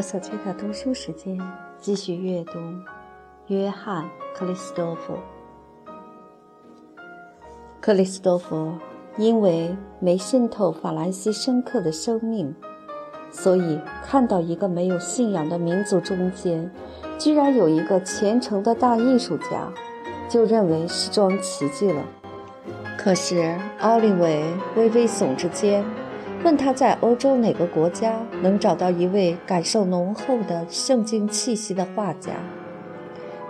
好，小崔的读书时间，继续阅读约翰·克里斯多夫。克里斯多夫因为没渗透法兰西深刻的生命，所以看到一个没有信仰的民族中间，居然有一个虔诚的大艺术家，就认为是桩奇迹了。可是奥利维微微耸着肩。问他在欧洲哪个国家能找到一位感受浓厚的圣经气息的画家，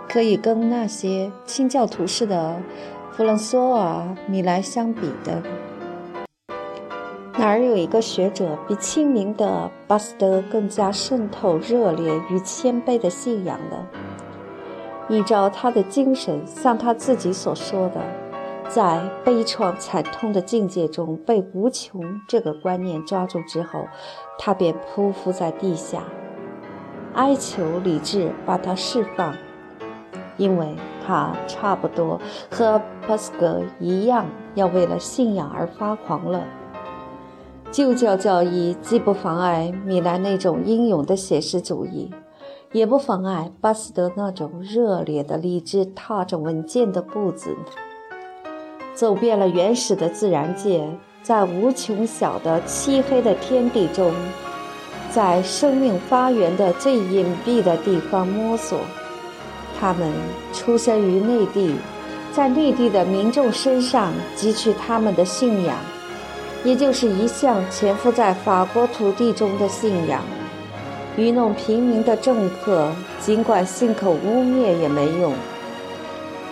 可以跟那些清教徒式的弗朗索瓦·米莱相比的？哪儿有一个学者比清明的巴斯德更加渗透热烈与谦卑的信仰呢？依照他的精神，像他自己所说的。在悲怆惨痛的境界中被无穷这个观念抓住之后，他便匍匐在地下，哀求理智把他释放，因为他差不多和巴斯格一样，要为了信仰而发狂了。旧教教义既不妨碍米兰那种英勇的写实主义，也不妨碍巴斯德那种热烈的理智踏着稳健的步子。走遍了原始的自然界，在无穷小的漆黑的天地中，在生命发源的最隐蔽的地方摸索。他们出生于内地，在内地的民众身上汲取他们的信仰，也就是一向潜伏在法国土地中的信仰。愚弄平民的政客，尽管信口污蔑也没用。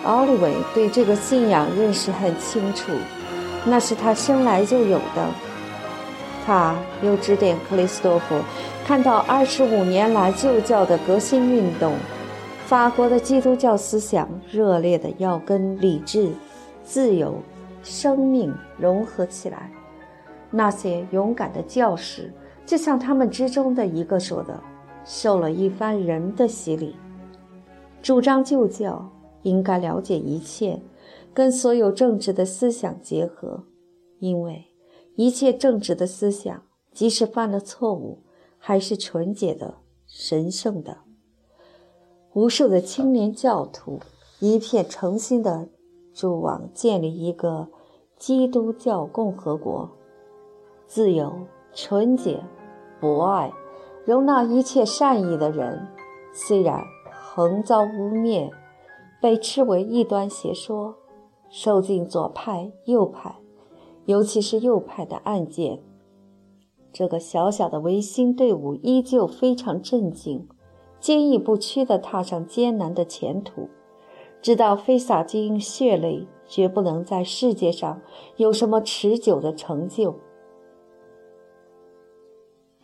奥利维对这个信仰认识很清楚，那是他生来就有的。他又指点克里斯多夫，看到二十五年来旧教的革新运动，法国的基督教思想热烈的要跟理智、自由、生命融合起来。那些勇敢的教士，就像他们之中的一个说的，受了一番人的洗礼，主张旧教。应该了解一切，跟所有正直的思想结合，因为一切正直的思想，即使犯了错误，还是纯洁的、神圣的。无数的青年教徒一片诚心的祝望建立一个基督教共和国，自由、纯洁、博爱，容纳一切善意的人，虽然横遭污蔑。被斥为异端邪说，受尽左派、右派，尤其是右派的暗箭。这个小小的维新队伍依旧非常镇静，坚毅不屈地踏上艰难的前途，知道非洒尽血泪，绝不能在世界上有什么持久的成就。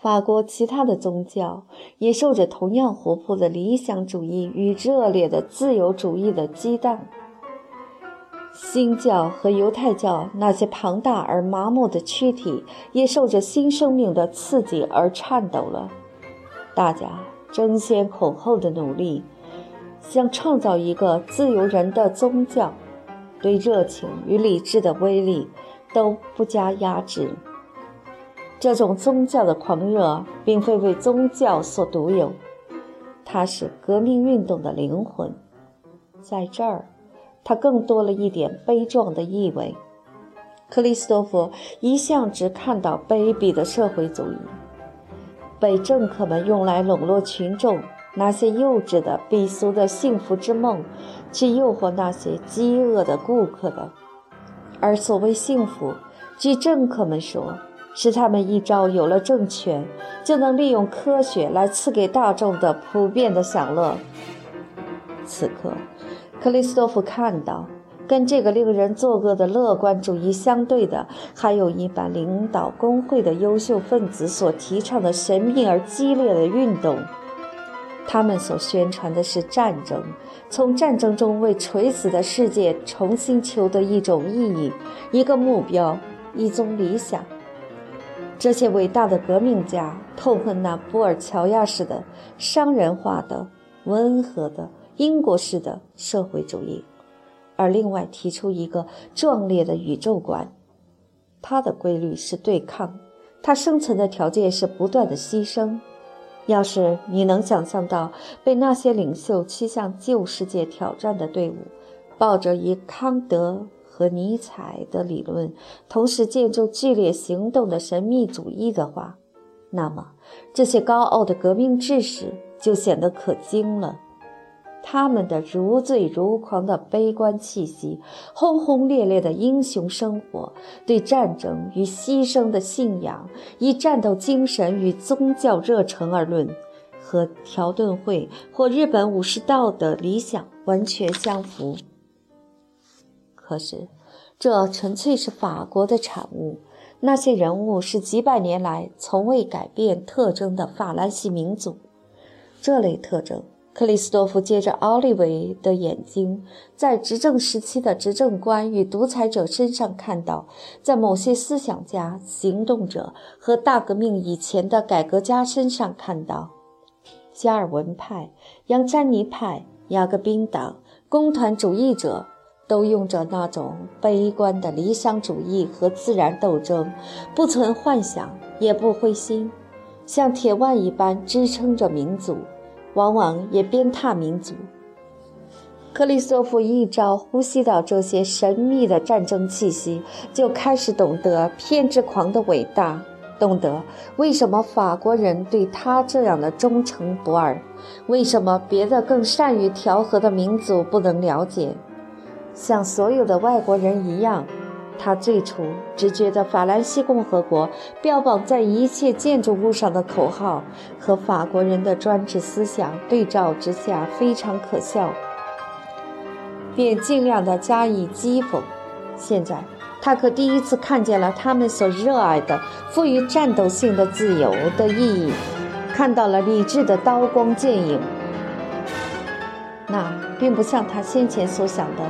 法国其他的宗教也受着同样活泼的理想主义与热烈的自由主义的激荡。新教和犹太教那些庞大而麻木的躯体也受着新生命的刺激而颤抖了。大家争先恐后的努力，想创造一个自由人的宗教，对热情与理智的威力都不加压制。这种宗教的狂热，并非为宗教所独有，它是革命运动的灵魂。在这儿，它更多了一点悲壮的意味。克里斯多夫一向只看到卑鄙的社会主义，被政客们用来笼络群众，那些幼稚的、鄙俗的幸福之梦，去诱惑那些饥饿的顾客的。而所谓幸福，据政客们说，是他们一朝有了政权，就能利用科学来赐给大众的普遍的享乐。此刻，克里斯多夫看到，跟这个令人作恶的乐观主义相对的，还有一般领导工会的优秀分子所提倡的神秘而激烈的运动。他们所宣传的是战争，从战争中为垂死的世界重新求得一种意义、一个目标、一种理想。这些伟大的革命家痛恨那布尔乔亚式的、商人化的、温和的英国式的社会主义，而另外提出一个壮烈的宇宙观。它的规律是对抗，它生存的条件是不断的牺牲。要是你能想象到被那些领袖驱向旧世界挑战的队伍，抱着以康德和尼采的理论同时建筑剧烈行动的神秘主义的话，那么这些高傲的革命志士就显得可惊了。他们的如醉如狂的悲观气息，轰轰烈烈的英雄生活，对战争与牺牲的信仰，以战斗精神与宗教热忱而论，和条顿会或日本武士道的理想完全相符。可是，这纯粹是法国的产物。那些人物是几百年来从未改变特征的法兰西民族。这类特征。克里斯多夫借着奥利维的眼睛，在执政时期的执政官与独裁者身上看到，在某些思想家、行动者和大革命以前的改革家身上看到，加尔文派、扬詹尼派、雅各宾党、工团主义者都用着那种悲观的理想主义和自然斗争，不存幻想，也不灰心，像铁腕一般支撑着民族。往往也鞭挞民族。克里斯托夫一朝呼吸到这些神秘的战争气息，就开始懂得偏执狂的伟大，懂得为什么法国人对他这样的忠诚不二，为什么别的更善于调和的民族不能了解。像所有的外国人一样。他最初只觉得法兰西共和国标榜在一切建筑物上的口号和法国人的专制思想对照之下非常可笑，便尽量的加以讥讽。现在他可第一次看见了他们所热爱的富于战斗性的自由的意义，看到了理智的刀光剑影。那并不像他先前所想的，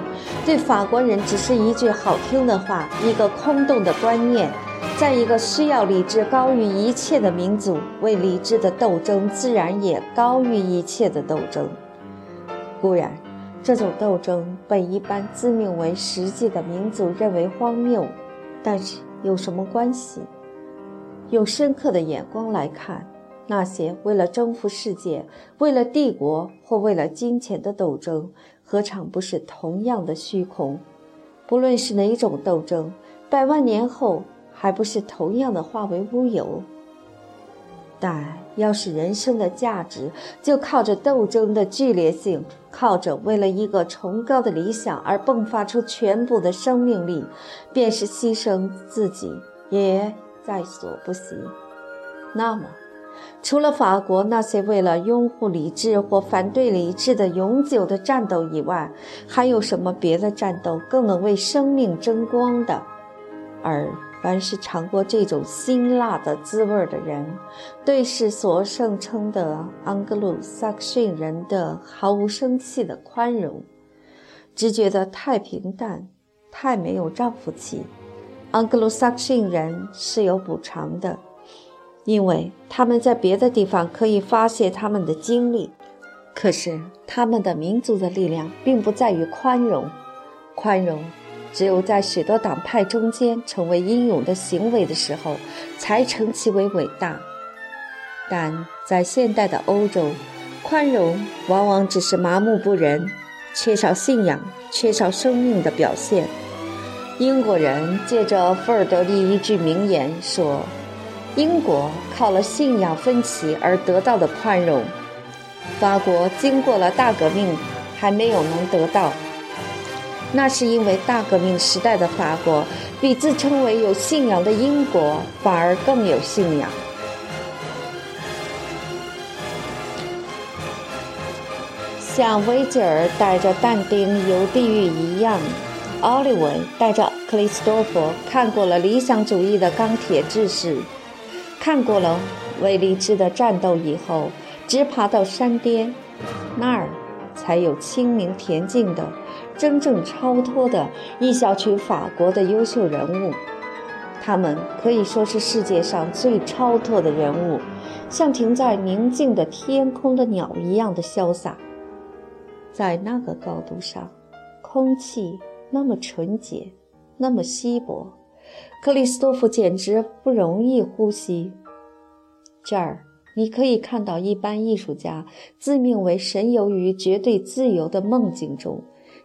对法国人只是一句好听的话，一个空洞的观念。在一个需要理智高于一切的民族，为理智的斗争自然也高于一切的斗争。固然，这种斗争被一般自命为实际的民族认为荒谬，但是有什么关系？用深刻的眼光来看。那些为了征服世界、为了帝国或为了金钱的斗争，何尝不是同样的虚空？不论是哪种斗争，百万年后还不是同样的化为乌有？但要是人生的价值就靠着斗争的剧烈性，靠着为了一个崇高的理想而迸发出全部的生命力，便是牺牲自己也在所不惜。那么。除了法国那些为了拥护理智或反对理智的永久的战斗以外，还有什么别的战斗更能为生命争光的？而凡是尝过这种辛辣的滋味的人，对世所盛称的盎格鲁撒克逊人的毫无生气的宽容，只觉得太平淡，太没有丈夫气。盎格鲁撒克逊人是有补偿的。因为他们在别的地方可以发泄他们的精力，可是他们的民族的力量并不在于宽容，宽容只有在许多党派中间成为英勇的行为的时候，才称其为伟大。但在现代的欧洲，宽容往往只是麻木不仁、缺少信仰、缺少生命的表现。英国人借着富尔德的一句名言说。英国靠了信仰分歧而得到的宽容，法国经过了大革命还没有能得到。那是因为大革命时代的法国比自称为有信仰的英国反而更有信仰。像维吉尔带着但丁游地狱一样，奥利维带着克里斯多夫看过了理想主义的钢铁志士。看过了为理智的战斗以后，直爬到山巅，那儿才有清明恬静的、真正超脱的一小群法国的优秀人物。他们可以说是世界上最超脱的人物，像停在宁静的天空的鸟一样的潇洒。在那个高度上，空气那么纯洁，那么稀薄。克里斯多夫简直不容易呼吸。这儿你可以看到一般艺术家自命为神游于绝对自由的梦境中，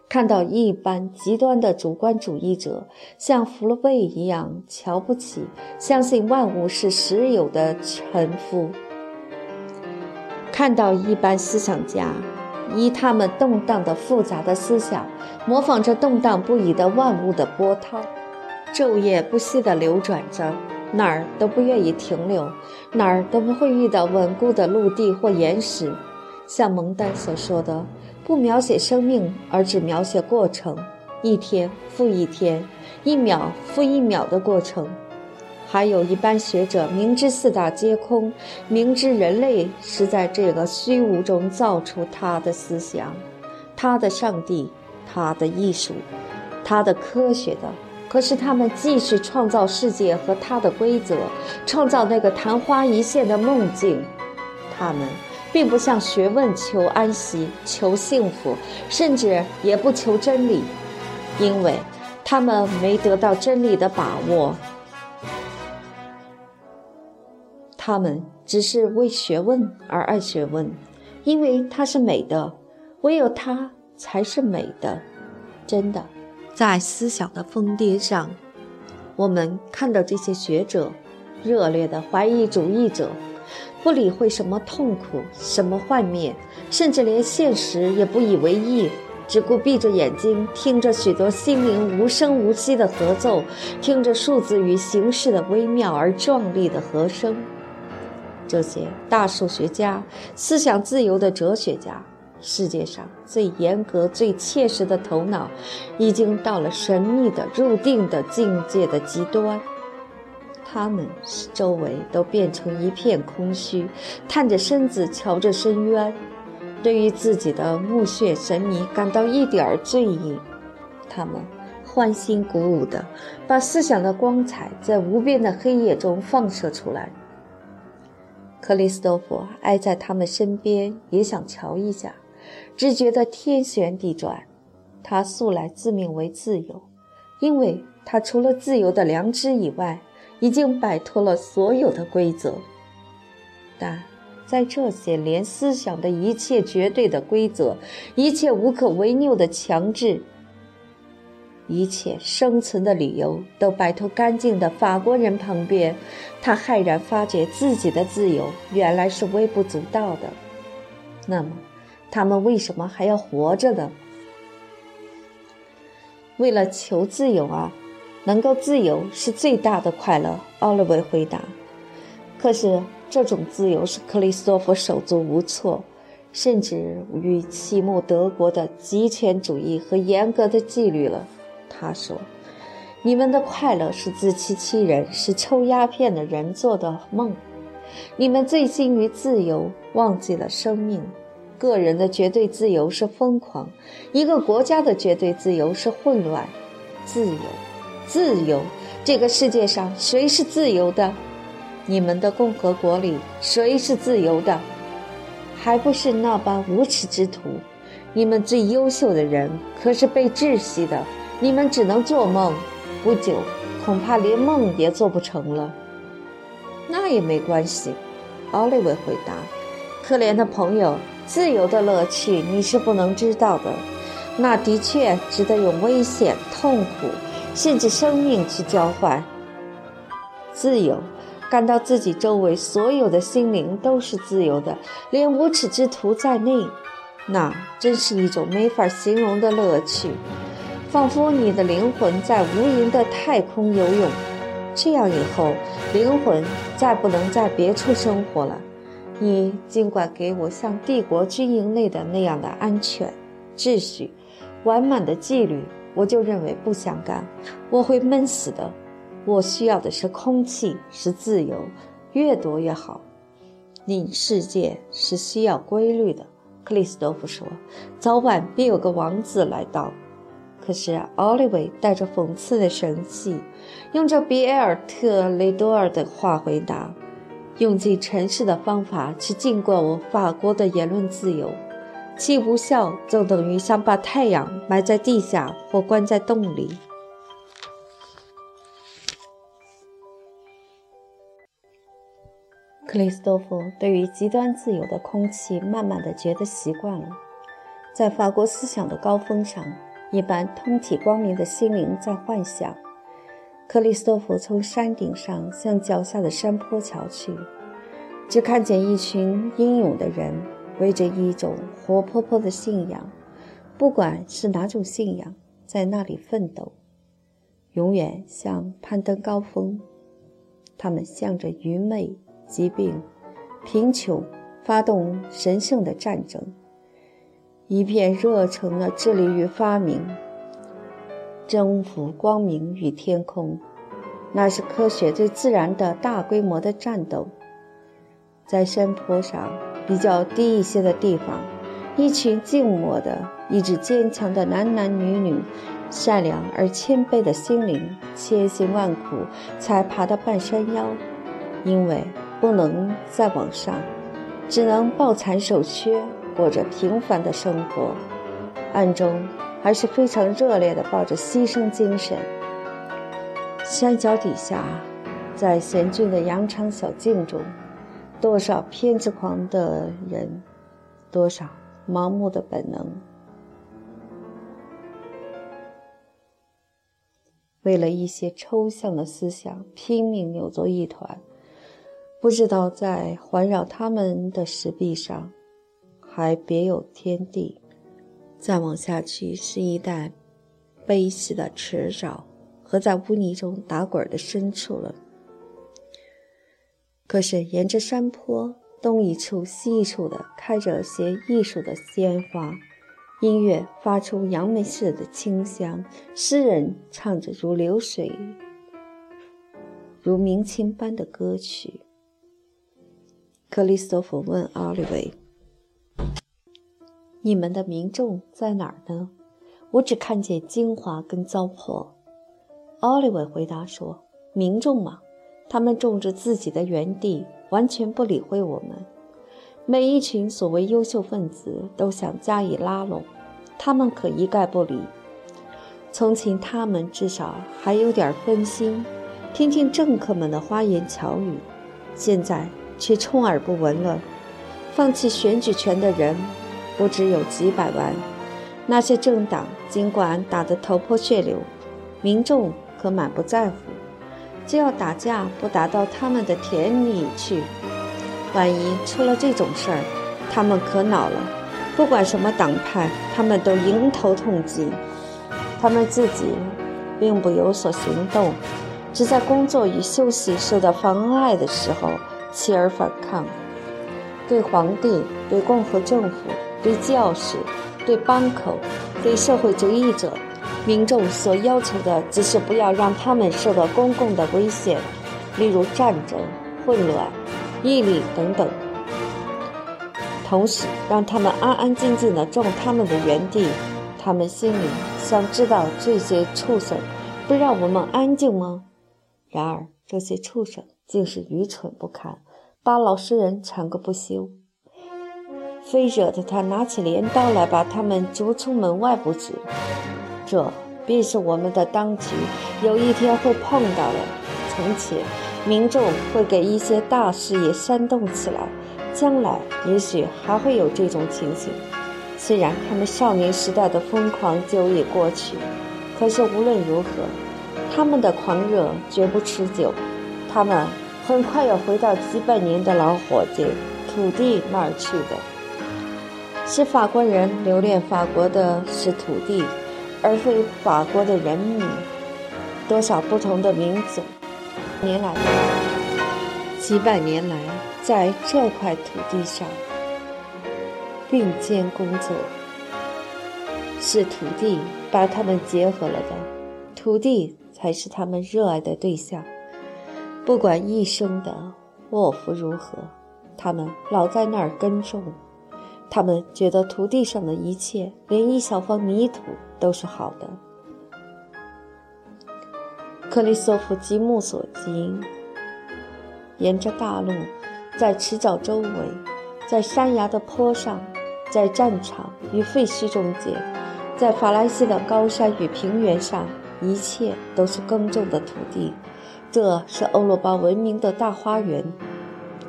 看到一般极端的主观主义者像福勒贝一样瞧不起、相信万物是实有的臣服，看到一般思想家以他们动荡的复杂的思想模仿着动荡不已的万物的波涛，昼夜不息地流转着。哪儿都不愿意停留，哪儿都不会遇到稳固的陆地或岩石。像蒙丹所说的，不描写生命，而只描写过程，一天复一天，一秒复一秒的过程。还有一般学者明知四大皆空，明知人类是在这个虚无中造出他的思想、他的上帝、他的艺术、他的科学的。可是他们继续创造世界和它的规则，创造那个昙花一现的梦境，他们并不向学问求安息、求幸福，甚至也不求真理，因为他们没得到真理的把握。他们只是为学问而爱学问，因为它是美的，唯有它才是美的，真的。在思想的峰巅上，我们看到这些学者，热烈的怀疑主义者，不理会什么痛苦、什么幻灭，甚至连现实也不以为意，只顾闭着眼睛听着许多心灵无声无息的合奏，听着数字与形式的微妙而壮丽的和声。这些大数学家、思想自由的哲学家。世界上最严格、最切实的头脑，已经到了神秘的、入定的境界的极端。他们周围都变成一片空虚，探着身子，瞧着深渊，对于自己的目眩神迷感到一点儿醉意。他们欢欣鼓舞地把思想的光彩在无边的黑夜中放射出来。克里斯多夫挨在他们身边，也想瞧一下。只觉得天旋地转，他素来自命为自由，因为他除了自由的良知以外，已经摆脱了所有的规则。但在这些连思想的一切绝对的规则、一切无可违拗的强制、一切生存的理由都摆脱干净的法国人旁边，他骇然发觉自己的自由原来是微不足道的。那么。他们为什么还要活着呢？为了求自由啊！能够自由是最大的快乐。奥利维回答。可是这种自由使克里斯多夫手足无措，甚至与启蒙德国的极权主义和严格的纪律了。他说：“你们的快乐是自欺欺人，是抽鸦片的人做的梦。你们醉心于自由，忘记了生命。”个人的绝对自由是疯狂，一个国家的绝对自由是混乱。自由，自由，这个世界上谁是自由的？你们的共和国里谁是自由的？还不是那般无耻之徒？你们最优秀的人可是被窒息的，你们只能做梦。不久，恐怕连梦也做不成了。那也没关系，奥利维回答。可怜的朋友。自由的乐趣你是不能知道的，那的确值得用危险、痛苦，甚至生命去交换。自由，感到自己周围所有的心灵都是自由的，连无耻之徒在内，那真是一种没法形容的乐趣，仿佛你的灵魂在无垠的太空游泳。这样以后，灵魂再不能在别处生活了。你尽管给我像帝国军营内的那样的安全、秩序、完满的纪律，我就认为不相干。我会闷死的。我需要的是空气，是自由，越多越好。你世界是需要规律的，克里斯多夫说。早晚必有个王子来到。可是奥利维带着讽刺的神气，用着比埃尔特雷多尔的话回答。用尽尘世的方法去禁锢我法国的言论自由，其无效就等于想把太阳埋在地下或关在洞里。克里斯多夫对于极端自由的空气，慢慢的觉得习惯了。在法国思想的高峰上，一般通体光明的心灵在幻想。克里斯托弗从山顶上向脚下的山坡瞧去，只看见一群英勇的人围着一种活泼泼的信仰，不管是哪种信仰，在那里奋斗，永远像攀登高峰。他们向着愚昧。疾病、贫穷，发动神圣的战争，一片热诚的致力于发明、征服光明与天空。那是科学对自然的大规模的战斗。在山坡上比较低一些的地方，一群静默的、意志坚强的男男女女，善良而谦卑的心灵，千辛万苦才爬到半山腰，因为。不能再往上，只能抱残守缺，过着平凡的生活，暗中还是非常热烈地抱着牺牲精神。山脚底下，在险峻的羊肠小径中，多少偏执狂的人，多少盲目的本能，为了一些抽象的思想，拼命扭作一团。不知道在环绕他们的石壁上，还别有天地。再往下去是一带悲喜的池沼和在污泥中打滚的深处了。可是沿着山坡东一处西一处的开着些艺术的鲜花，音乐发出杨梅似的清香，诗人唱着如流水、如明清般的歌曲。克里斯托弗问奥利维：“你们的民众在哪儿呢？我只看见精华跟糟粕。”奥利维回答说：“民众嘛，他们种着自己的园地，完全不理会我们。每一群所谓优秀分子都想加以拉拢，他们可一概不理。从前他们至少还有点分心，听听政客们的花言巧语，现在……”却充耳不闻了。放弃选举权的人不只有几百万。那些政党尽管打得头破血流，民众可满不在乎。只要打架不打到他们的田里去，万一出了这种事儿，他们可恼了。不管什么党派，他们都迎头痛击。他们自己并不有所行动，只在工作与休息受到妨碍的时候。起而反抗，对皇帝、对共和政府、对教士、对帮口、对社会主义者，民众所要求的只是不要让他们受到公共的危险，例如战争、混乱、毅力等等。同时，让他们安安静静地种他们的园地。他们心里想知道这些畜生不让我们安静吗？然而，这些畜生。竟是愚蠢不堪，把老实人缠个不休，非惹得他拿起镰刀来把他们逐出门外不止。这便是我们的当局有一天会碰到的。从前，民众会给一些大事业煽动起来，将来也许还会有这种情形。虽然他们少年时代的疯狂久已过去，可是无论如何，他们的狂热绝不持久。他们。很快要回到几百年的老伙计土地那儿去的。是法国人留恋法国的是土地，而非法国的人民。多少不同的民族，年来几百年来在这块土地上并肩工作，是土地把他们结合了的，土地才是他们热爱的对象。不管一生的祸福如何，他们老在那儿耕种。他们觉得土地上的一切，连一小方泥土都是好的。克里索夫极目所及，沿着大路，在池沼周围，在山崖的坡上，在战场与废墟中间，在法兰西的高山与平原上，一切都是耕种的土地。这是欧罗巴文明的大花园，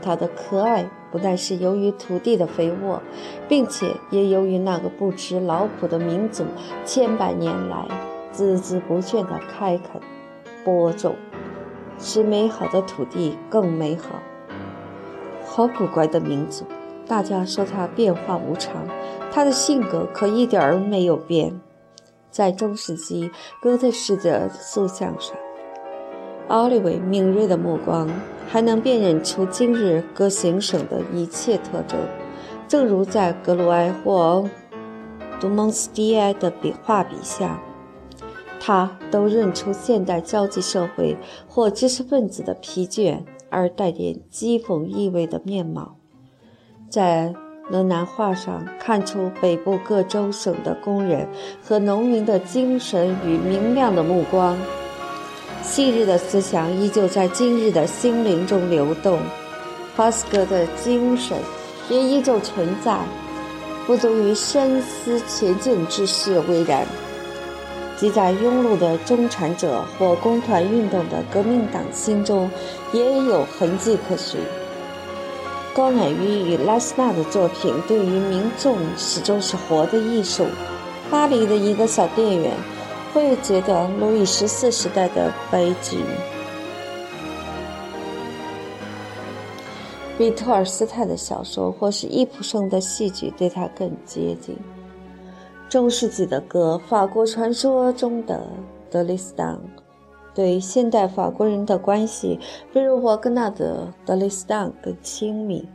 它的可爱不但是由于土地的肥沃，并且也由于那个不知劳苦的民族千百年来孜孜不倦的开垦、播种，使美好的土地更美好。好古怪的民族！大家说他变化无常，他的性格可一点儿没有变。在中世纪哥特式的塑像上，奥利维敏锐的目光还能辨认出今日各行省的一切特征，正如在格鲁埃或杜蒙斯蒂埃的笔画笔下，他都认出现代交际社会或知识分子的疲倦而带点讥讽意味的面貌。在伦南画上看出北部各州省的工人和农民的精神与明亮的目光。昔日的思想依旧在今日的心灵中流动，巴斯克的精神也依旧存在，不足于深思前进之事为然。即在庸碌的中产者或工团运动的革命党心中，也有痕迹可循。高乃于与拉斯纳的作品对于民众始终是活的艺术。巴黎的一个小店员会觉得路易十四时代的悲剧比托尔斯泰的小说或是伊普生的戏剧对他更接近。中世纪的歌，法国传说中的德雷斯当。对现代法国人的关系，比如沃格纳的德雷斯当更亲密。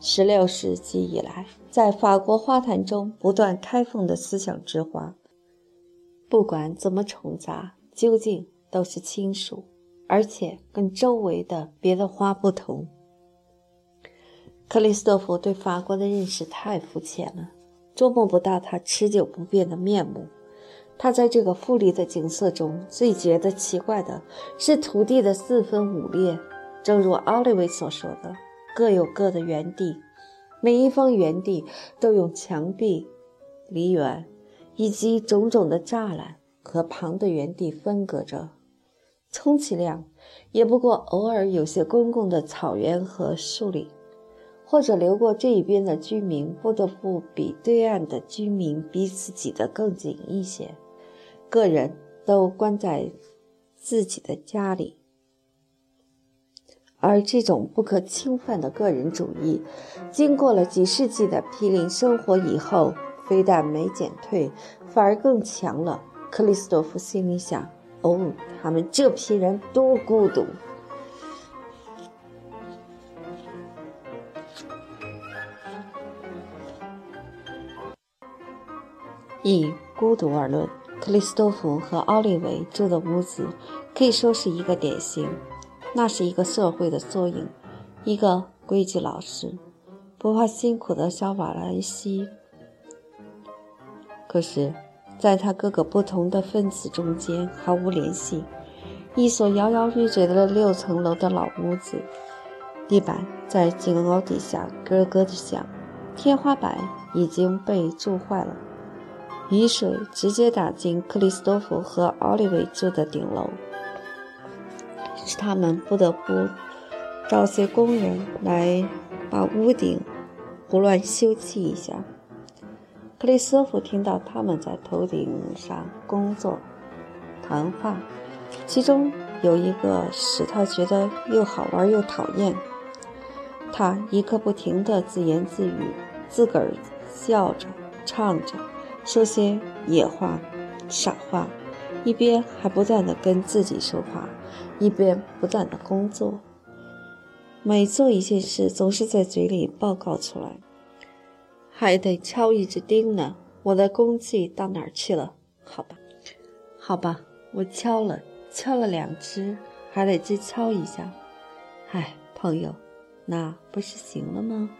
16世纪以来，在法国花坛中不断开放的思想之花，不管怎么重杂，究竟都是亲属，而且跟周围的别的花不同。克里斯托弗对法国的认识太肤浅了，捉摸不到他持久不变的面目。他在这个富丽的景色中最觉得奇怪的是土地的四分五裂，正如奥利维所说的，各有各的园地，每一方园地都用墙壁、梨园以及种种的栅栏和旁的园地分隔着，充其量也不过偶尔有些公共的草原和树林，或者流过这一边的居民不得不比对岸的居民彼此挤得更紧一些。个人都关在自己的家里，而这种不可侵犯的个人主义，经过了几世纪的毗邻生活以后，非但没减退，反而更强了。克里斯多夫心里想：“哦，他们这批人多孤独！”以孤独而论。克里斯多夫和奥利维住的屋子可以说是一个典型，那是一个社会的缩影，一个规矩老实、不怕辛苦的小瓦兰西。可是，在他各个不同的分子中间毫无联系。一所摇摇欲坠的六层楼的老屋子，地板在井楼底下咯咯的响，天花板已经被蛀坏了。雨水直接打进克里斯多夫和奥利维住的顶楼，使他们不得不找些工人来把屋顶胡乱修葺一下。克里斯托夫听到他们在头顶上工作、谈话，其中有一个使他觉得又好玩又讨厌。他一刻不停地自言自语，自个儿笑着、唱着。说些野话、傻话，一边还不断的跟自己说话，一边不断的工作。每做一件事，总是在嘴里报告出来。还得敲一只钉呢，我的功绩到哪儿去了？好吧，好吧，我敲了，敲了两只，还得再敲一下。唉，朋友，那不是行了吗？